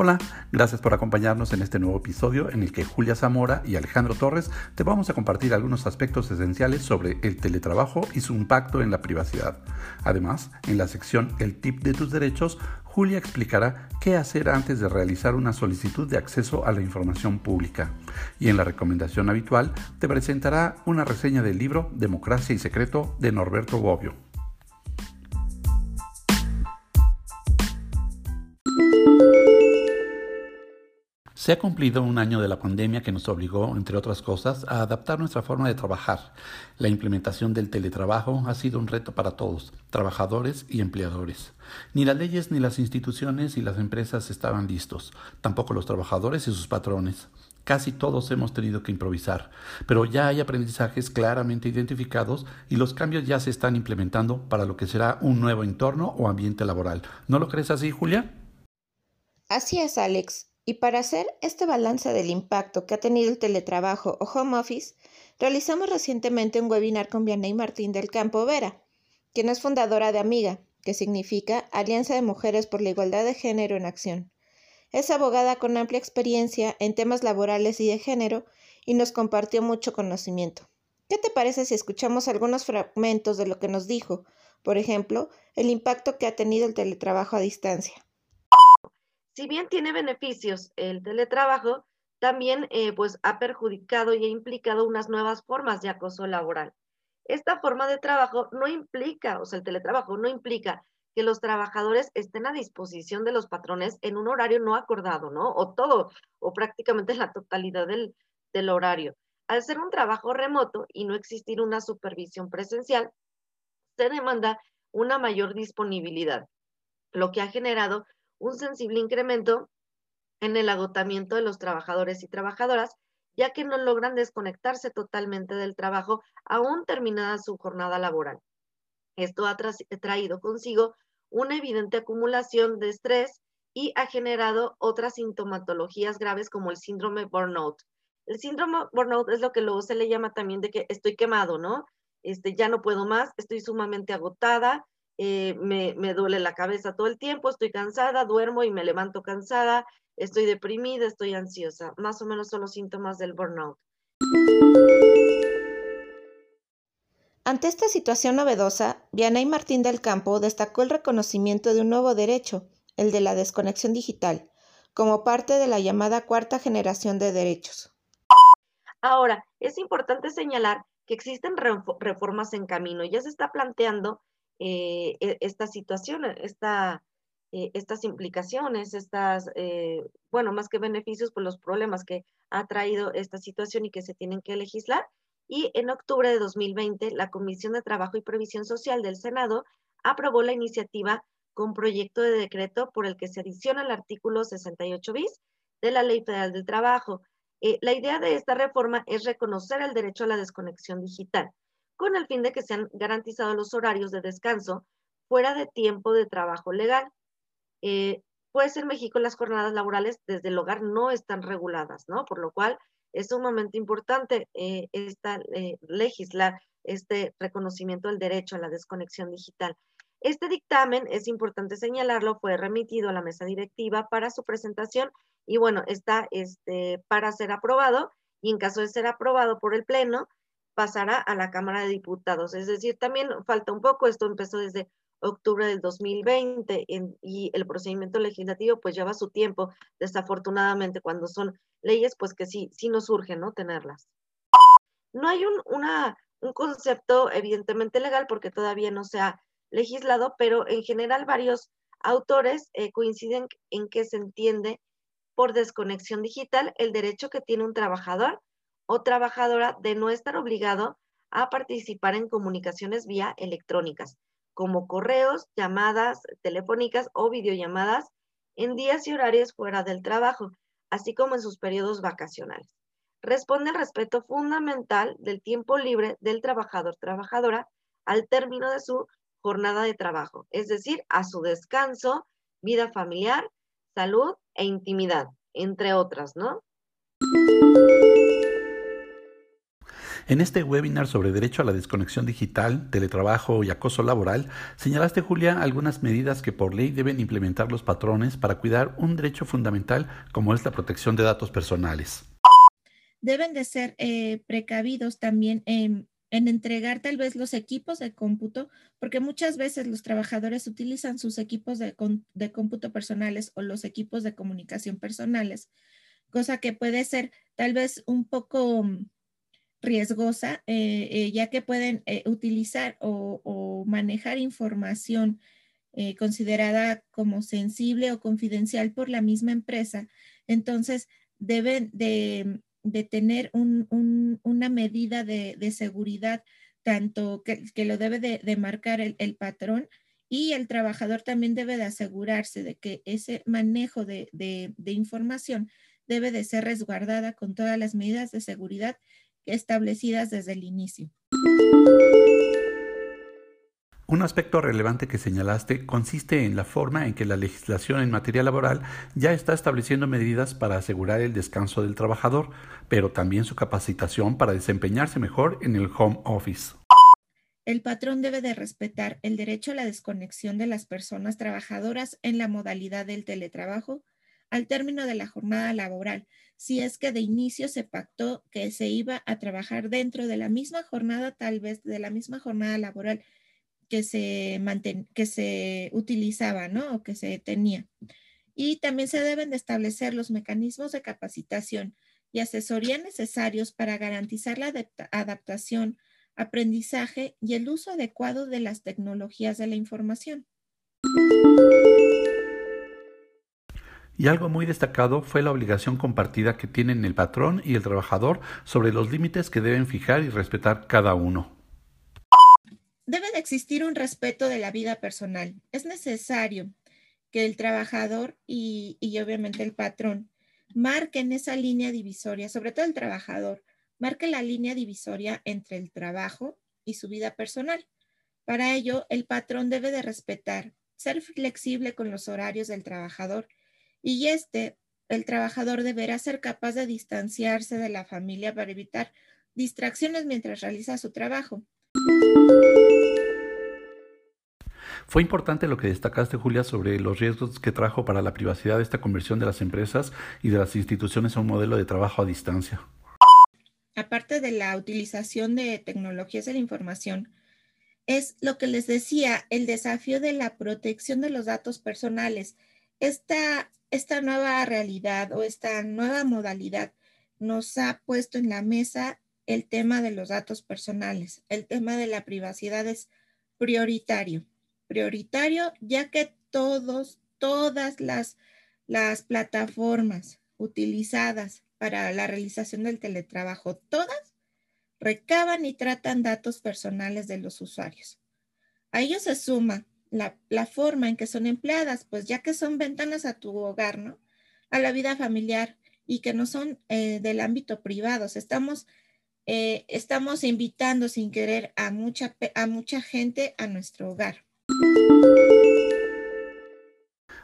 Hola, gracias por acompañarnos en este nuevo episodio en el que Julia Zamora y Alejandro Torres te vamos a compartir algunos aspectos esenciales sobre el teletrabajo y su impacto en la privacidad. Además, en la sección El tip de tus derechos, Julia explicará qué hacer antes de realizar una solicitud de acceso a la información pública. Y en la recomendación habitual te presentará una reseña del libro Democracia y Secreto de Norberto Bobbio. Se ha cumplido un año de la pandemia que nos obligó, entre otras cosas, a adaptar nuestra forma de trabajar. La implementación del teletrabajo ha sido un reto para todos, trabajadores y empleadores. Ni las leyes ni las instituciones y las empresas estaban listos, tampoco los trabajadores y sus patrones. Casi todos hemos tenido que improvisar, pero ya hay aprendizajes claramente identificados y los cambios ya se están implementando para lo que será un nuevo entorno o ambiente laboral. ¿No lo crees así, Julia? Así es, Alex. Y para hacer este balance del impacto que ha tenido el teletrabajo o home office, realizamos recientemente un webinar con Vianey Martín del Campo Vera, quien es fundadora de Amiga, que significa Alianza de Mujeres por la Igualdad de Género en Acción. Es abogada con amplia experiencia en temas laborales y de género y nos compartió mucho conocimiento. ¿Qué te parece si escuchamos algunos fragmentos de lo que nos dijo? Por ejemplo, el impacto que ha tenido el teletrabajo a distancia si bien tiene beneficios el teletrabajo, también eh, pues ha perjudicado y ha implicado unas nuevas formas de acoso laboral. Esta forma de trabajo no implica, o sea, el teletrabajo no implica que los trabajadores estén a disposición de los patrones en un horario no acordado, ¿no? O todo, o prácticamente la totalidad del, del horario. Al ser un trabajo remoto y no existir una supervisión presencial, se demanda una mayor disponibilidad, lo que ha generado un sensible incremento en el agotamiento de los trabajadores y trabajadoras, ya que no logran desconectarse totalmente del trabajo aún terminada su jornada laboral. Esto ha traído consigo una evidente acumulación de estrés y ha generado otras sintomatologías graves como el síndrome burnout. El síndrome burnout es lo que luego se le llama también de que estoy quemado, ¿no? Este, ya no puedo más, estoy sumamente agotada, eh, me, me, duele la cabeza todo el tiempo, estoy cansada, duermo y me levanto cansada, estoy deprimida, estoy ansiosa. Más o menos son los síntomas del burnout. Ante esta situación novedosa, Vianey Martín del Campo destacó el reconocimiento de un nuevo derecho, el de la desconexión digital, como parte de la llamada cuarta generación de derechos. Ahora, es importante señalar que existen reformas en camino. Ya se está planteando eh, e, esta situación, esta, eh, estas implicaciones, estas, eh, bueno, más que beneficios, pues los problemas que ha traído esta situación y que se tienen que legislar. Y en octubre de 2020, la Comisión de Trabajo y Previsión Social del Senado aprobó la iniciativa con proyecto de decreto por el que se adiciona el artículo 68 bis de la Ley Federal del Trabajo. la idea de esta reforma es reconocer el derecho a la desconexión digital con el fin de que sean garantizados los horarios de descanso fuera de tiempo de trabajo legal. Eh, pues en México las jornadas laborales desde el hogar no están reguladas, ¿no? Por lo cual es un momento importante eh, esta, eh, legislar este reconocimiento del derecho a la desconexión digital. Este dictamen, es importante señalarlo, fue remitido a la mesa directiva para su presentación y bueno, está este, para ser aprobado y en caso de ser aprobado por el Pleno, pasará a la Cámara de Diputados. Es decir, también falta un poco, esto empezó desde octubre del 2020 y el procedimiento legislativo pues lleva su tiempo, desafortunadamente, cuando son leyes pues que sí, sí nos urge, ¿no? Tenerlas. No hay un, un concepto evidentemente legal porque todavía no se ha legislado, pero en general varios autores eh, coinciden en que se entiende por desconexión digital el derecho que tiene un trabajador o trabajadora de no estar obligado a participar en comunicaciones vía electrónicas, como correos, llamadas telefónicas o videollamadas en días y horarios fuera del trabajo, así como en sus periodos vacacionales. Responde al respeto fundamental del tiempo libre del trabajador-trabajadora al término de su jornada de trabajo, es decir, a su descanso, vida familiar, salud e intimidad, entre otras, ¿no? En este webinar sobre derecho a la desconexión digital, teletrabajo y acoso laboral, señalaste, Julia, algunas medidas que por ley deben implementar los patrones para cuidar un derecho fundamental como es la protección de datos personales. Deben de ser eh, precavidos también en, entregar tal vez los equipos de cómputo, porque muchas veces los trabajadores utilizan sus equipos de, de cómputo personales o los equipos de comunicación personales, cosa que puede ser tal vez un poco riesgosa, eh, eh, ya que pueden eh, utilizar o, manejar información considerada como sensible o confidencial por la misma empresa. Entonces, deben de, tener una medida de, seguridad, tanto que, lo debe de, marcar el, patrón y el trabajador también debe de asegurarse de que ese manejo de, de información debe de ser resguardada con todas las medidas de seguridad establecidas desde el inicio. Un aspecto relevante que señalaste consiste en la forma en que la legislación en materia laboral ya está estableciendo medidas para asegurar el descanso del trabajador, pero también su capacitación para desempeñarse mejor en el home office. El patrón debe de respetar el derecho a la desconexión de las personas trabajadoras en la modalidad del teletrabajo al término de la jornada laboral, si es que de inicio se pactó que se iba a trabajar dentro de la misma jornada, tal vez de la misma jornada laboral que se, que se utilizaba, ¿no? O que se tenía. Y también se deben de establecer los mecanismos de capacitación y asesoría necesarios para garantizar la adaptación, aprendizaje y el uso adecuado de las tecnologías de la información. Y algo muy destacado fue la obligación compartida que tienen el patrón y el trabajador sobre los límites que deben fijar y respetar cada uno. Debe de existir un respeto de la vida personal. Es necesario que el trabajador y, obviamente el patrón marquen esa línea divisoria, sobre todo el trabajador, marque la línea divisoria entre el trabajo y su vida personal. Para ello, el patrón debe de respetar, ser flexible con los horarios del trabajador y este, el trabajador deberá ser capaz de distanciarse de la familia para evitar distracciones mientras realiza su trabajo. Fue importante lo que destacaste, Julia, sobre los riesgos que trajo para la privacidad esta conversión de las empresas y de las instituciones a un modelo de trabajo a distancia. Aparte de la utilización de tecnologías de la información, es lo que les decía, el desafío de la protección de los datos personales. Esta esta nueva realidad o esta nueva modalidad nos ha puesto en la mesa el tema de los datos personales. El tema de la privacidad es prioritario. Prioritario ya que todos, todas las, las plataformas utilizadas para la realización del teletrabajo, todas recaban y tratan datos personales de los usuarios. A ello se suma la, forma en que son empleadas, pues ya que son ventanas a tu hogar, ¿no? A la vida familiar y que no son eh, del ámbito privado. Estamos, eh, estamos invitando sin querer a mucha, a mucha gente a nuestro hogar.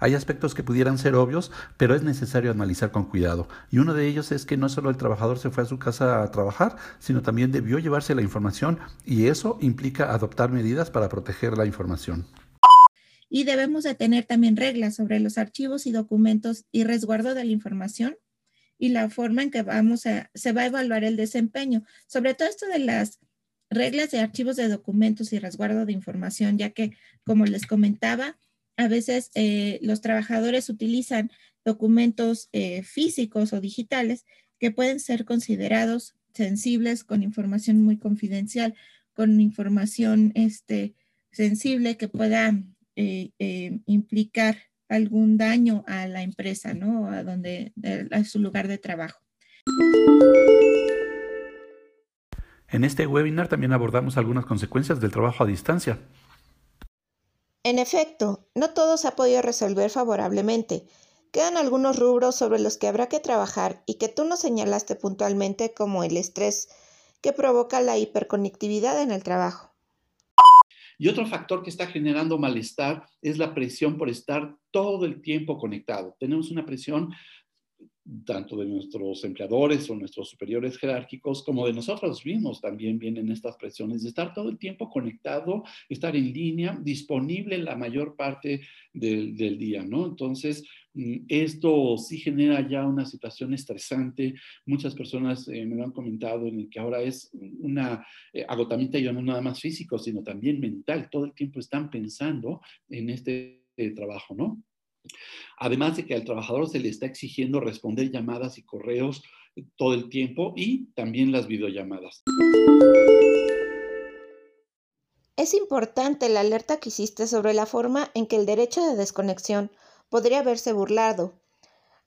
Hay aspectos que pudieran ser obvios, pero es necesario analizar con cuidado. Y uno de ellos es que no solo el trabajador se fue a su casa a trabajar, sino también debió llevarse la información y eso implica adoptar medidas para proteger la información y debemos de tener también reglas sobre los archivos y documentos y resguardo de la información y la forma en que vamos a, se va a evaluar el desempeño. Sobre todo esto de las reglas de archivos de documentos y resguardo de información, ya que, como les comentaba, a veces eh, los trabajadores utilizan documentos eh, físicos o digitales que pueden ser considerados sensibles con información muy confidencial, con información este, sensible que pueda eh, eh, implicar algún daño a la empresa, ¿no? A, donde, a su lugar de trabajo. En este webinar también abordamos algunas consecuencias del trabajo a distancia. En efecto, no todo se ha podido resolver favorablemente. Quedan algunos rubros sobre los que habrá que trabajar y que tú nos señalaste puntualmente como el estrés que provoca la hiperconectividad en el trabajo. Y otro factor que está generando malestar es la presión por estar todo el tiempo conectado. Tenemos una presión tanto de nuestros empleadores o nuestros superiores jerárquicos, como de nosotros mismos también vienen estas presiones de estar todo el tiempo conectado, estar en línea, disponible la mayor parte del, día, ¿no? Entonces, mm, esto sí genera ya una situación estresante. Muchas personas eh, me lo han comentado en el que ahora es una eh, agotamiento ya no nada más físico, sino también mental. Todo el tiempo están pensando en este eh, trabajo, ¿no? Además de que al trabajador se le está exigiendo responder llamadas y correos todo el tiempo y también las videollamadas. Es importante la alerta que hiciste sobre la forma en que el derecho de desconexión podría verse burlado,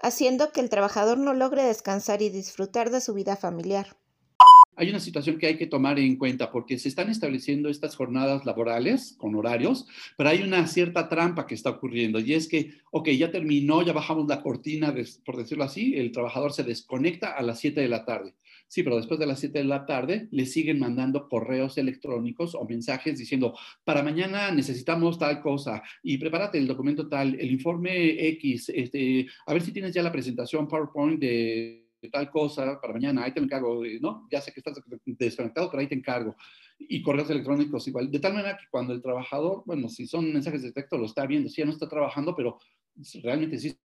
haciendo que el trabajador no logre descansar y disfrutar de su vida familiar hay una situación que hay que tomar en cuenta porque se están estableciendo estas jornadas laborales con horarios, pero hay una cierta trampa que está ocurriendo y es que, ok, ya terminó, ya bajamos la cortina, por decirlo así, el trabajador se desconecta a las 7 de la tarde. Sí, pero después de las 7 de la tarde le siguen mandando correos electrónicos o mensajes diciendo, para mañana necesitamos tal cosa y prepárate el documento tal, el informe X, este, a ver si tienes ya la presentación PowerPoint de tal cosa para mañana, ahí te encargo, ¿no? Ya sé que estás desconectado, pero ahí te encargo. Y correos electrónicos igual. De tal manera que cuando el trabajador, bueno, si son mensajes de texto, lo está viendo, sí, ya no está trabajando, pero realmente sí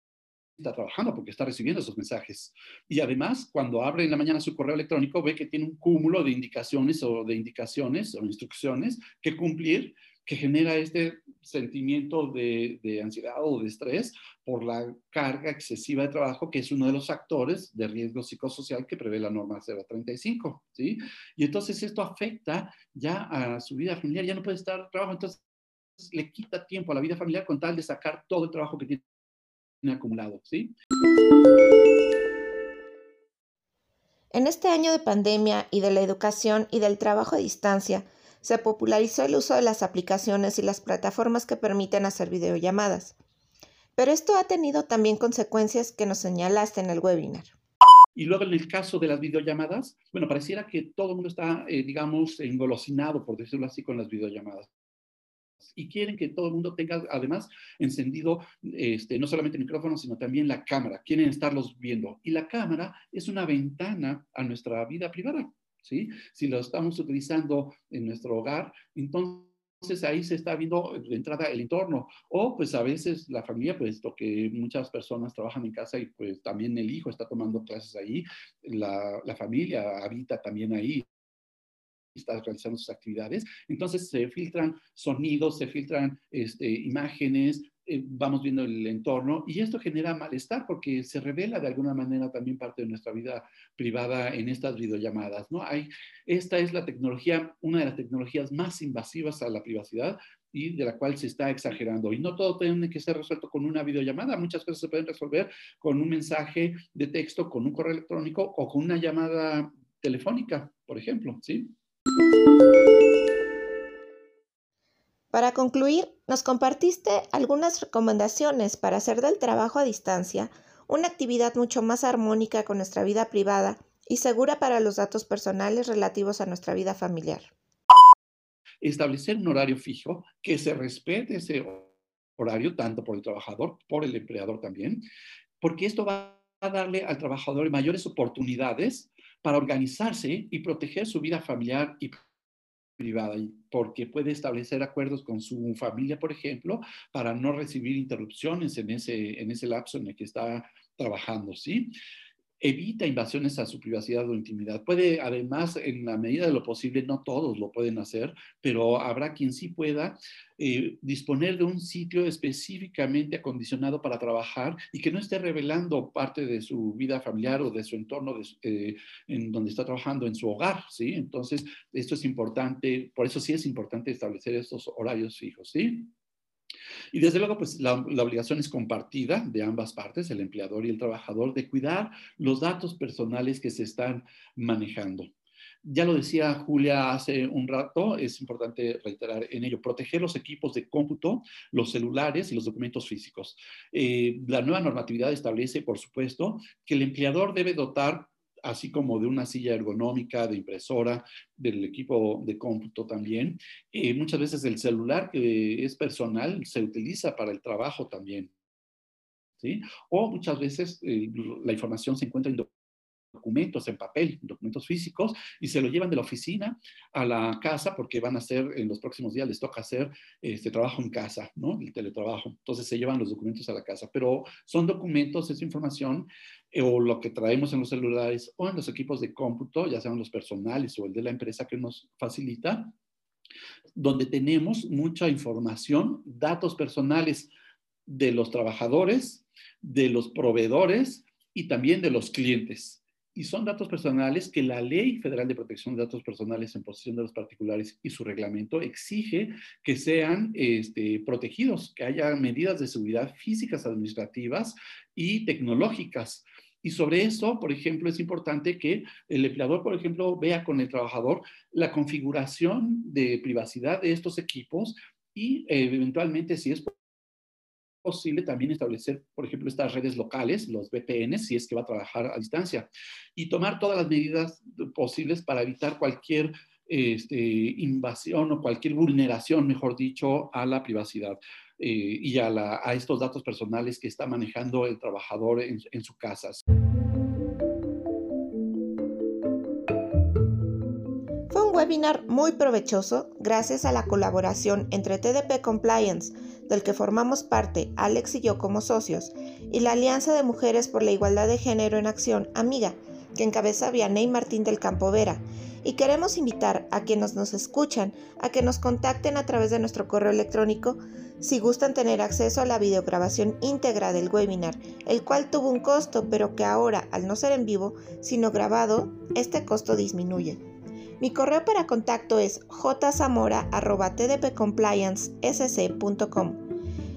está trabajando porque está recibiendo esos mensajes. Y además, cuando abre en la mañana su correo electrónico, ve que tiene un cúmulo de indicaciones o de indicaciones o instrucciones que cumplir que genera este sentimiento de, ansiedad o de estrés por la carga excesiva de trabajo, que es uno de los factores de riesgo psicosocial que prevé la norma 035, ¿sí? Y entonces esto afecta ya a su vida familiar, ya no puede estar trabajo, entonces le quita tiempo a la vida familiar con tal de sacar todo el trabajo que tiene acumulado, ¿sí? En este año de pandemia y de la educación y del trabajo a distancia, se popularizó el uso de las aplicaciones y las plataformas que permiten hacer videollamadas. Pero esto ha tenido también consecuencias que nos señalaste en el webinar. Y luego en el caso de las videollamadas, bueno, pareciera que todo el mundo está, eh, digamos, engolosinado, por decirlo así, con las videollamadas. Y quieren que todo el mundo tenga, además, encendido este, no solamente el micrófono, sino también la cámara. Quieren estarlos viendo. Y la cámara es una ventana a nuestra vida privada. Si lo estamos utilizando en nuestro hogar, entonces ahí se está viendo de entrada el entorno. O pues a veces la familia, puesto que muchas personas trabajan en casa y pues también el hijo está tomando clases ahí, la, la familia habita también ahí está realizando sus actividades. Entonces se filtran sonidos, se filtran este, imágenes, eh, vamos viendo el entorno y esto genera malestar porque se revela de alguna manera también parte de nuestra vida privada en estas videollamadas, ¿no? Hay, esta es la tecnología, una de las tecnologías más invasivas a la privacidad y de la cual se está exagerando. Y no todo tiene que ser resuelto con una videollamada, muchas cosas se pueden resolver con un mensaje de texto, con un correo electrónico o con una llamada telefónica, por ejemplo, ¿sí? Para concluir, nos compartiste algunas recomendaciones para hacer del trabajo a distancia una actividad mucho más armónica con nuestra vida privada y segura para los datos personales relativos a nuestra vida familiar. Establecer un horario fijo, que se respete ese horario tanto por el trabajador, por el empleador también, porque esto va a darle al trabajador mayores oportunidades para organizarse y proteger su vida familiar y privada, porque puede establecer acuerdos con su familia, por ejemplo, para no recibir interrupciones en ese, en ese lapso en el que está trabajando, ¿sí? Evita invasiones a su privacidad o intimidad. Puede, además, en la medida de lo posible, no todos lo pueden hacer, pero habrá quien sí pueda eh, disponer de un sitio específicamente acondicionado para trabajar y que no esté revelando parte de su vida familiar o de su entorno eh, en donde está trabajando, en su hogar, ¿sí? Entonces, esto es importante, por eso sí es importante establecer estos horarios fijos, ¿sí? Y desde luego, pues la, obligación es compartida de ambas partes, el empleador y el trabajador, de cuidar los datos personales que se están manejando. Ya lo decía Julia hace un rato, es importante reiterar en ello, proteger los equipos de cómputo, los celulares y los documentos físicos. Eh, la nueva normatividad establece, por supuesto, que el empleador debe dotar así como de una silla ergonómica, de impresora, del equipo de cómputo también. Eh, muchas veces el celular que es personal se utiliza para el trabajo también. ¿sí? O muchas veces eh, la información se encuentra en documentos en papel, documentos físicos, y se lo llevan de la oficina a la casa porque van a hacer, en los próximos días les toca hacer este trabajo en casa, ¿no? El teletrabajo. Entonces se llevan los documentos a la casa, pero son documentos, es información, eh, o lo que traemos en los celulares o en los equipos de cómputo, ya sean los personales o el de la empresa que nos facilita, donde tenemos mucha información, datos personales de los trabajadores, de los proveedores y también de los clientes y son datos personales que la Ley Federal de Protección de Datos Personales en posesión de los particulares y su reglamento exige que sean este, protegidos, que haya medidas de seguridad físicas, administrativas y tecnológicas. Y sobre eso, por ejemplo, es importante que el empleador, por ejemplo, vea con el trabajador la configuración de privacidad de estos equipos y eventualmente, si es posible también establecer, por ejemplo, estas redes locales, los VPN, si es que va a trabajar a distancia, y tomar todas las medidas posibles para evitar cualquier este, invasión o cualquier vulneración, mejor dicho, a la privacidad. Eh, y a, estos datos personales que está manejando el trabajador en, en su casa. Webinar muy provechoso gracias a la colaboración entre TDP Compliance, del que formamos parte Alex y yo como socios, y la Alianza de Mujeres por la Igualdad de Género en Acción, Amiga, que encabeza Vianey Martín del Campo Vera. Y queremos invitar a quienes nos escuchan a que nos contacten a través de nuestro correo electrónico si gustan tener acceso a la videograbación íntegra del webinar, el cual tuvo un costo, pero que ahora, al no ser en vivo, sino grabado, este costo disminuye. Mi correo para contacto es jzamora.tdpcompliancesc.com.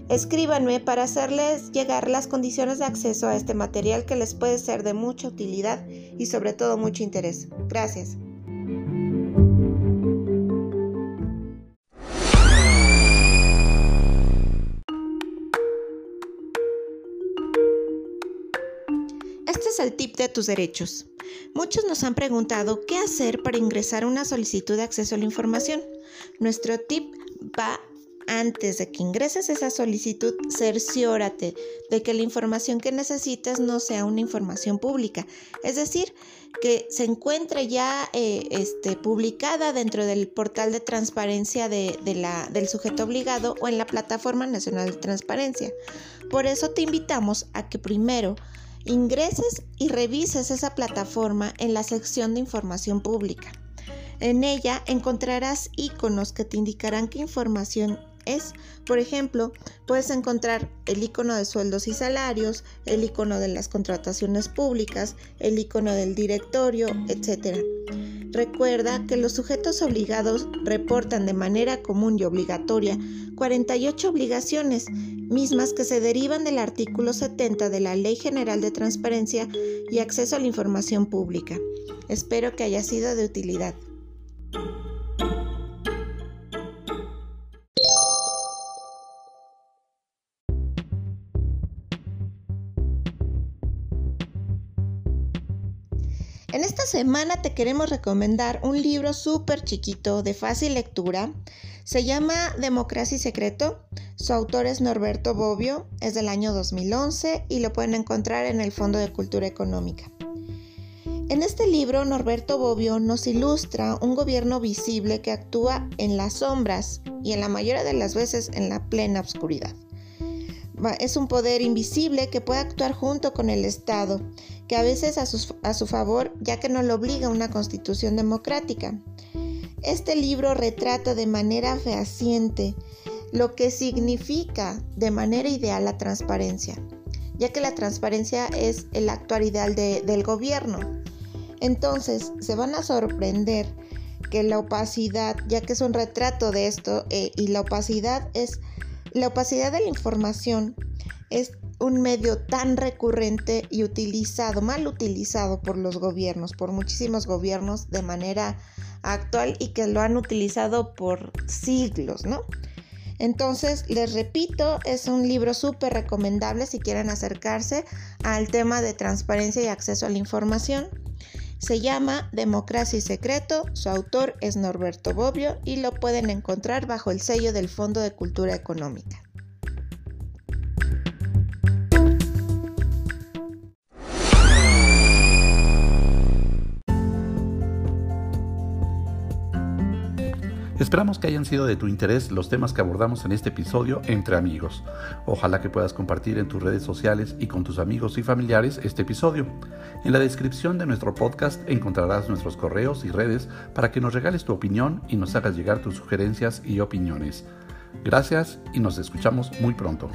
Escríbanme para hacerles llegar las condiciones de acceso a este material que les puede ser de mucha utilidad y sobre todo mucho interés. Gracias. Es el tip de tus derechos. Muchos nos han preguntado qué hacer para ingresar una solicitud de acceso a la información. Nuestro tip va antes de que ingreses esa solicitud, cerciórate de que la información que necesites no sea una información pública. Es decir, que se encuentre ya eh, este, publicada dentro del portal de transparencia de, la, del sujeto obligado o en la Plataforma Nacional de Transparencia. Por eso te invitamos a que primero ingreses y revises esa plataforma en la sección de información pública. En ella encontrarás iconos que te indicarán qué información es. Por ejemplo, puedes encontrar el icono de sueldos y salarios, el icono de las contrataciones públicas, el icono del directorio, etc. Recuerda que los sujetos obligados reportan de manera común y obligatoria 48 obligaciones, mismas que se derivan del artículo 70 de la Ley General de Transparencia y Acceso a la Información Pública. Espero que haya sido de utilidad. Semana te queremos recomendar un libro súper chiquito, de fácil lectura. Se llama Democracia y Secreto. Su autor es Norberto Bobbio, es del año 2011 y lo pueden encontrar en el Fondo de Cultura Económica. En este libro, Norberto Bobbio nos ilustra un gobierno visible que actúa en las sombras y en la mayoría de las veces en la plena oscuridad. Es un poder invisible que puede actuar junto con el Estado que a veces a su, favor, ya que no lo obliga una constitución democrática. Este libro retrata de manera fehaciente lo que significa de manera ideal la transparencia, ya que la transparencia es el actuar ideal del gobierno. Entonces, se van a sorprender que la opacidad, ya que es un retrato de esto, eh, y la opacidad es, la opacidad de la información es un medio tan recurrente y utilizado, mal utilizado por los gobiernos, por muchísimos gobiernos de manera actual y que lo han utilizado por siglos, ¿no? Entonces, les repito, es un libro súper recomendable si quieren acercarse al tema de transparencia y acceso a la información. Se llama Democracia y Secreto, su autor es Norberto Bobbio y lo pueden encontrar bajo el sello del Fondo de Cultura Económica. Esperamos que hayan sido de tu interés los temas que abordamos en este episodio entre amigos. Ojalá que puedas compartir en tus redes sociales y con tus amigos y familiares este episodio. En la descripción de nuestro podcast encontrarás nuestros correos y redes para que nos regales tu opinión y nos hagas llegar tus sugerencias y opiniones. Gracias y nos escuchamos muy pronto.